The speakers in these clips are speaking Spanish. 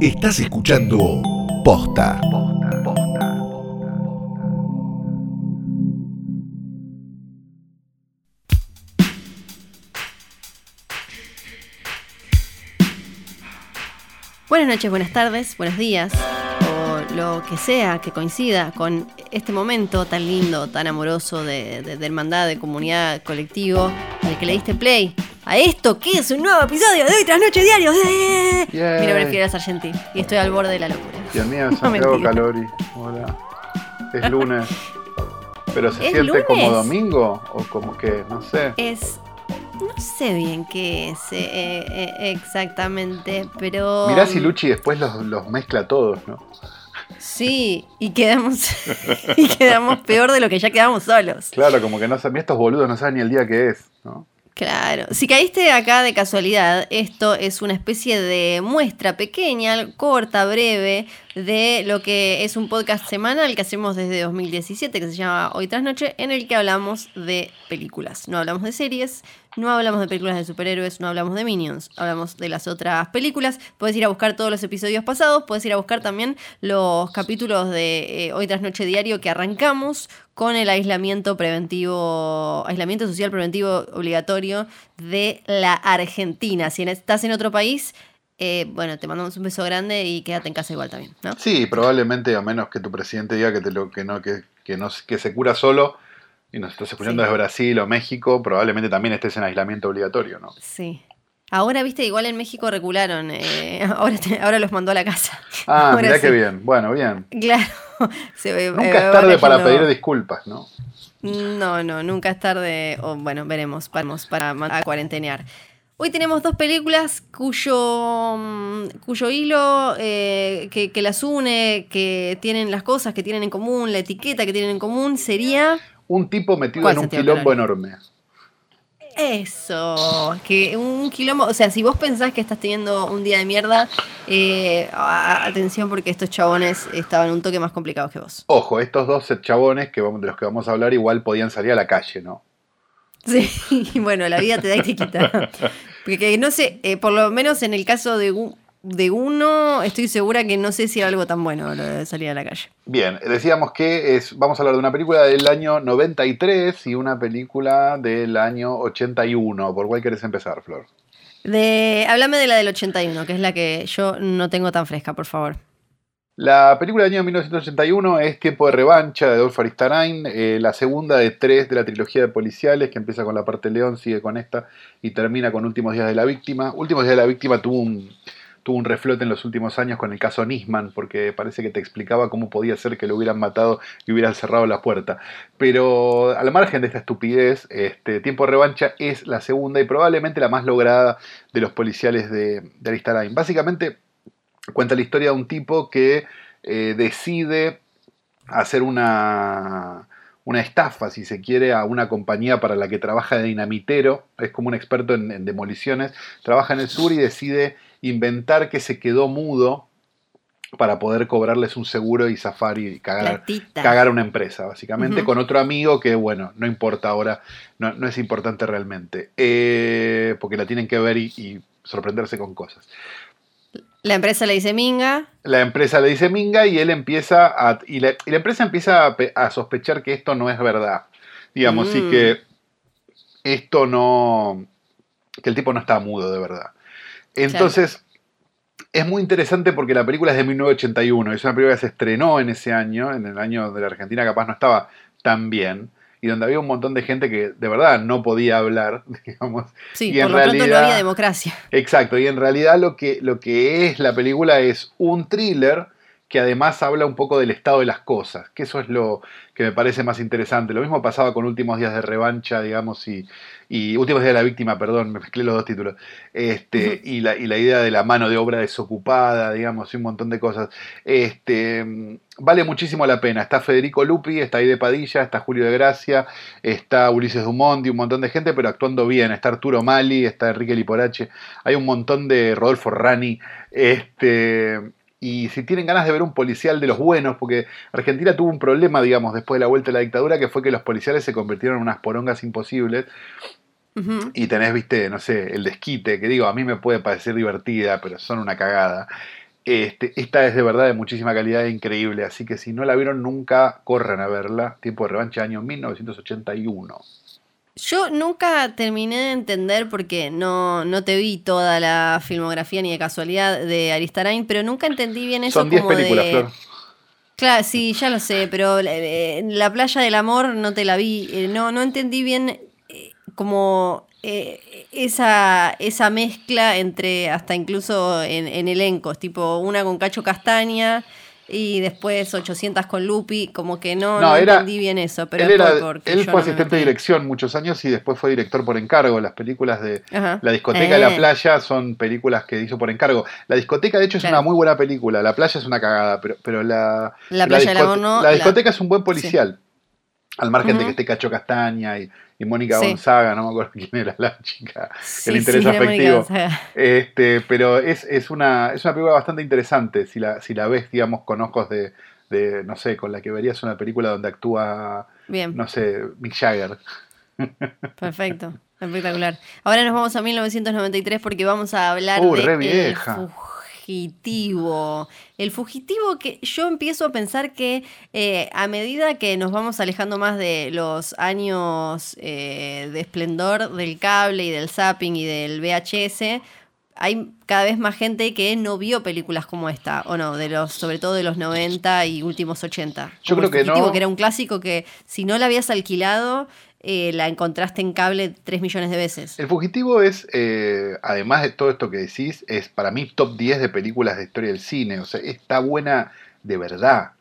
Estás escuchando Posta. Buenas noches, buenas tardes, buenos días, o lo que sea que coincida con este momento tan lindo, tan amoroso de, de, hermandad, de comunidad, colectivo, al que le diste play. A esto que es un nuevo episodio de Hoy Tras Noche Diarios. ¡Eh! Yay. Mi nombre es Fidel Sargenti y estoy al borde de la locura. Dios mío, Santiago. Calori. Hola. Es lunes. Pero se ¿Es siente lunes? como domingo o como que, no sé. Es. No sé bien qué es eh, eh, exactamente, pero. Mirá si Luchi después los, los mezcla todos, ¿no? Sí, y quedamos. y quedamos peor de lo que ya quedamos solos. Claro, como que no saben, estos boludos no saben ni el día que es, ¿no? Claro, si caíste acá de casualidad, esto es una especie de muestra pequeña, corta, breve, de lo que es un podcast semanal que hacemos desde 2017, que se llama Hoy tras Noche, en el que hablamos de películas. No hablamos de series, no hablamos de películas de superhéroes, no hablamos de Minions, hablamos de las otras películas. Puedes ir a buscar todos los episodios pasados, puedes ir a buscar también los capítulos de eh, Hoy tras Noche Diario que arrancamos con el aislamiento preventivo, aislamiento social preventivo obligatorio de la Argentina. Si estás en otro país, eh, bueno, te mandamos un beso grande y quédate en casa igual también. Sí, probablemente, a menos que tu presidente diga que te lo, que no, que, que no, que se cura solo y nos estás escuchando Sí. desde Brasil o México, probablemente también estés en aislamiento obligatorio, ¿no? Sí. Ahora, viste, igual en México recularon. eh, ahora, te- ahora los mandó a la casa. Ah, Ahora mirá sí. qué bien. Bueno, bien. Claro. Se ve- Nunca eh, es tarde para pedir disculpas, ¿no? No, no, nunca es tarde. O bueno, veremos, vamos para cuarentenear. Hoy tenemos dos películas cuyo, mm, cuyo hilo eh, que, que las une, que tienen las cosas que tienen en común, la etiqueta que tienen en común, sería Un tipo metido ¿Cuál, en un quilombo enorme. eso. Que un quilombo. O sea, si vos pensás que estás teniendo un día de mierda, eh, atención porque estos chabones estaban un toque más complicados que vos. Ojo, estos dos chabones que vamos, de los que vamos a hablar igual podían salir a la calle, ¿no? Sí, bueno, la vida te da y te quita. Porque no sé, eh, por lo menos en el caso de, u- de uno, estoy segura que no sé si era algo tan bueno lo de salir a la calle. Bien, decíamos que es, vamos a hablar de una película del año 93 y una película del año 81. ¿Por cuál querés empezar, Flor? De, háblame de la del 81, que es la que yo no tengo tan fresca, por favor. La película del año 1981 es Tiempo de Revancha de Adolfo Aristarain, eh, la segunda de tres de la trilogía de policiales, que empieza con La parte León, sigue con esta y termina con Últimos Días de la Víctima. Últimos Días de la Víctima tuvo un, tuvo un reflote en los últimos años con el caso Nisman, porque parece que te explicaba cómo podía ser que lo hubieran matado y hubieran cerrado la puerta. Pero al margen de esta estupidez, este, Tiempo de Revancha es la segunda y probablemente la más lograda de los policiales de, de Aristarain. Básicamente cuenta la historia de un tipo que eh, decide hacer una, una estafa, si se quiere, a una compañía para la que trabaja de dinamitero, es como un experto en, en demoliciones, trabaja en el sur y decide inventar que se quedó mudo para poder cobrarles un seguro y zafar y cagar, una empresa, básicamente, con otro amigo que, bueno, no importa ahora, no, no es importante realmente, eh, porque la tienen que ver y- y sorprenderse con cosas. La empresa le dice Minga. La empresa le dice Minga y él empieza a. Y la, y la empresa empieza a, pe- a sospechar que esto no es verdad. Digamos, y Mm. que esto no. que el tipo no está mudo de verdad. Entonces. Es muy interesante porque la película es de 1981, es una película que se estrenó en ese año, en el año de la Argentina capaz no estaba tan bien, y donde había un montón de gente que de verdad no podía hablar, digamos, Sí, Y por lo pronto no realidad- había democracia. Exacto, y en realidad lo que, lo que es la película es un thriller que además habla un poco del estado de las cosas, que eso es lo que me parece más interesante. Lo mismo pasaba con Últimos Días de Revancha, digamos, y, y Últimos Días de la Víctima, perdón, me mezclé los dos títulos, este, y, la, y la idea de la mano de obra desocupada, digamos, y un montón de cosas. Este, vale muchísimo la pena. Está Federico Lupi, está Aide Padilla, está Julio de Gracia, está Ulises Dumont y un montón de gente, pero actuando bien. Está Arturo Mali, está Enrique Liporache, hay un montón de Rodolfo Rani. Este, y si tienen ganas de ver un policial de los buenos, porque Argentina tuvo un problema, digamos, después de la vuelta de la dictadura, que fue que los policiales se convirtieron en unas porongas imposibles. Y tenés, viste, no sé, el desquite, que digo, a mí me puede parecer divertida, pero son una cagada. Este, esta es de verdad de muchísima calidad e increíble, así que si no la vieron nunca, corran a verla. Tiempo de revancha, año 1981. Yo nunca terminé de entender, porque no, no te vi toda la filmografía ni de casualidad de Aristarain, pero nunca entendí bien eso Son 10 como películas, de... Flor. Claro, sí, ya lo sé, pero eh, la playa del amor no te la vi. Eh, no, no entendí bien eh, como eh, esa, esa mezcla entre hasta incluso en, en elencos, tipo una con Cacho Castaña y después 800 con Lupi, como que no, No, no era- entendí bien eso. Pero él era- él fue no asistente de dirección muchos años y después fue director por encargo. Las películas de Ajá. La discoteca y la Eh. playa son películas que hizo por encargo. La discoteca, de hecho, es Claro. una muy buena película. La playa es una cagada, pero, pero la, La playa del discote- amor no, La la- discoteca es un buen policial. Al margen de que esté Cacho Castaña y, y Mónica Sí. Gonzaga, no me acuerdo quién era la chica. Sí, el interés sí, afectivo. Este, pero es, es, una, es una película bastante interesante si la, si la ves, digamos, con ojos de, de, no sé, con la que verías una película donde actúa, Bien. no sé, Mick Jagger. Perfecto, espectacular. Ahora nos vamos a 1993 porque vamos a hablar Uh, de re El vieja. Fugitivo. El Fugitivo que yo empiezo a pensar que eh, a medida que nos vamos alejando más de los años eh, de esplendor del cable y del zapping y del VHS, hay cada vez más gente que no vio películas como esta, o no, de los, sobre todo de los 90 y últimos 80. Yo creo El que no. que era un clásico que si no la habías alquilado, eh, la encontraste en cable 3 millones de veces. El Fugitivo es, eh, además de todo esto que decís, es para mí top 10 de películas de historia del cine. O sea, está buena de verdad.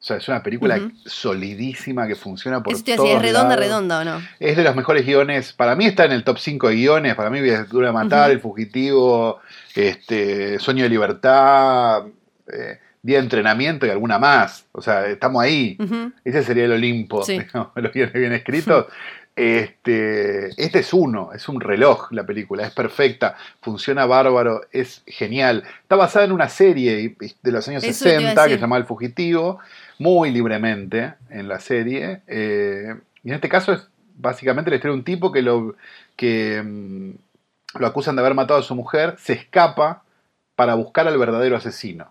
O sea, es una película solidísima que funciona por Eso te todos decía, ¿es redonda, lados. redonda o no? Es de los mejores guiones. Para mí está en el top 5 de guiones. Para mí Dura Matar. El Fugitivo, este, Sueño de Libertad, eh, Día de Entrenamiento y alguna más. O sea, estamos ahí. Ese sería el Olimpo, Sí. digamos, los guiones bien escritos. Este, este es uno, es un reloj la película, es perfecta, funciona bárbaro, es genial. Está basada en una serie de los años Eso te iba a 60 que se llama El Fugitivo, muy libremente en la serie. eh, y en este caso es básicamente la historia de un tipo que lo, que, mm, lo acusan de haber matado a su mujer, se escapa para buscar al verdadero asesino.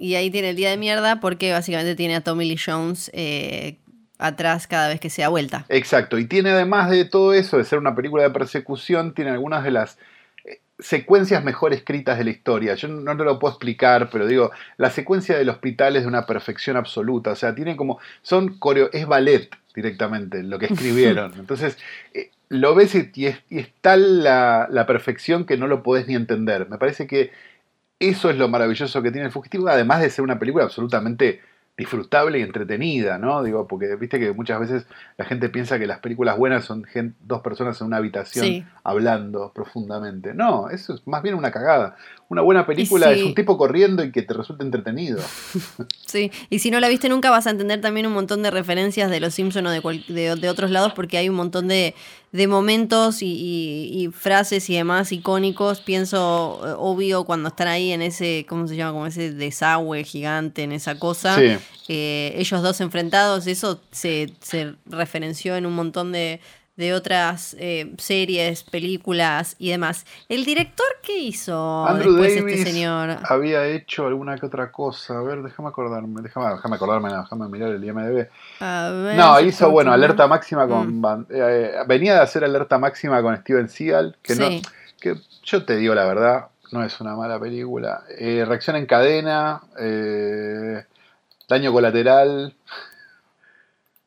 Y ahí tiene el día de mierda porque básicamente tiene a Tommy Lee Jones eh, atrás cada vez que se da vuelta. Exacto, y tiene además de todo eso, de ser una película de persecución, tiene algunas de las eh, secuencias mejor escritas de la historia. Yo no te lo puedo explicar, pero digo, la secuencia del hospital es de una perfección absoluta, o sea, tiene como, son coreo, es ballet directamente lo que escribieron. Entonces, eh, lo ves y, y es, y es tal la, la perfección que no lo podés ni entender. Me parece que eso es lo maravilloso que tiene el fugitivo, además de ser una película absolutamente disfrutable y entretenida, ¿no? Digo, porque viste que muchas veces la gente piensa que las películas buenas son dos personas en una habitación Sí. hablando profundamente. No, eso es más bien una cagada. Una buena película es un tipo corriendo y que te resulta entretenido. Sí, y si no la viste nunca vas a entender también un montón de referencias de Los Simpson o de, cual- de, de otros lados porque hay un montón de, de momentos y, y- y frases y demás icónicos. Pienso, eh, obvio, cuando están ahí en ese, ¿cómo se llama? Como ese desagüe gigante, en esa cosa. Sí. Eh, ellos dos enfrentados, eso se, se referenció en un montón de, de otras eh, series, películas y demás. ¿El director qué hizo Andrew después Davis este señor? había hecho alguna que otra cosa. A ver, déjame acordarme. Déjame, déjame acordarme, no, déjame mirar el IMDB. A ver, No, hizo, bueno, alerta máxima con. Mm. Eh, venía de hacer alerta máxima con Steven Seagal, que no. Que yo te digo la verdad, no es una mala película. Eh, reacción en cadena, eh, daño colateral.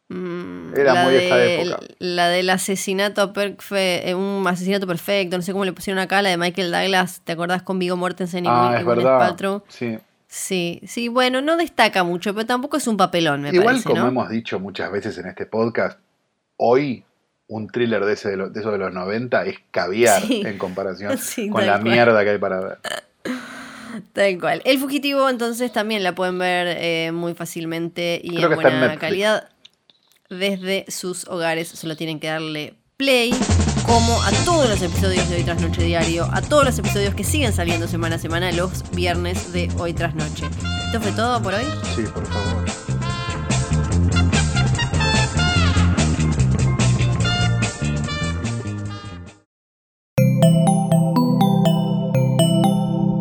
Mm, Era muy de- época. La del asesinato perfecto, un asesinato perfecto, no sé cómo le pusieron acá, la de Michael Douglas, ¿te acordás con Vigo Mortensen y ah, es. Paltrow? Sí. Sí, sí, bueno, no destaca mucho, pero tampoco es un papelón, me Igual, parece, como ¿no? hemos dicho muchas veces en este podcast, hoy un thriller de, ese de, lo- de esos de los 90 es caviar Sí. en comparación Sí, con la cual. mierda que hay para ver. Tal cual. El fugitivo, entonces, también la pueden ver eh, muy fácilmente y Creo en buena calidad desde sus hogares. Solo tienen que darle play, como a todos los episodios de Hoy Tras Noche Diario, a todos los episodios que siguen saliendo semana a semana los viernes de Hoy Tras Noche. Esto fue todo por hoy. Sí, por favor.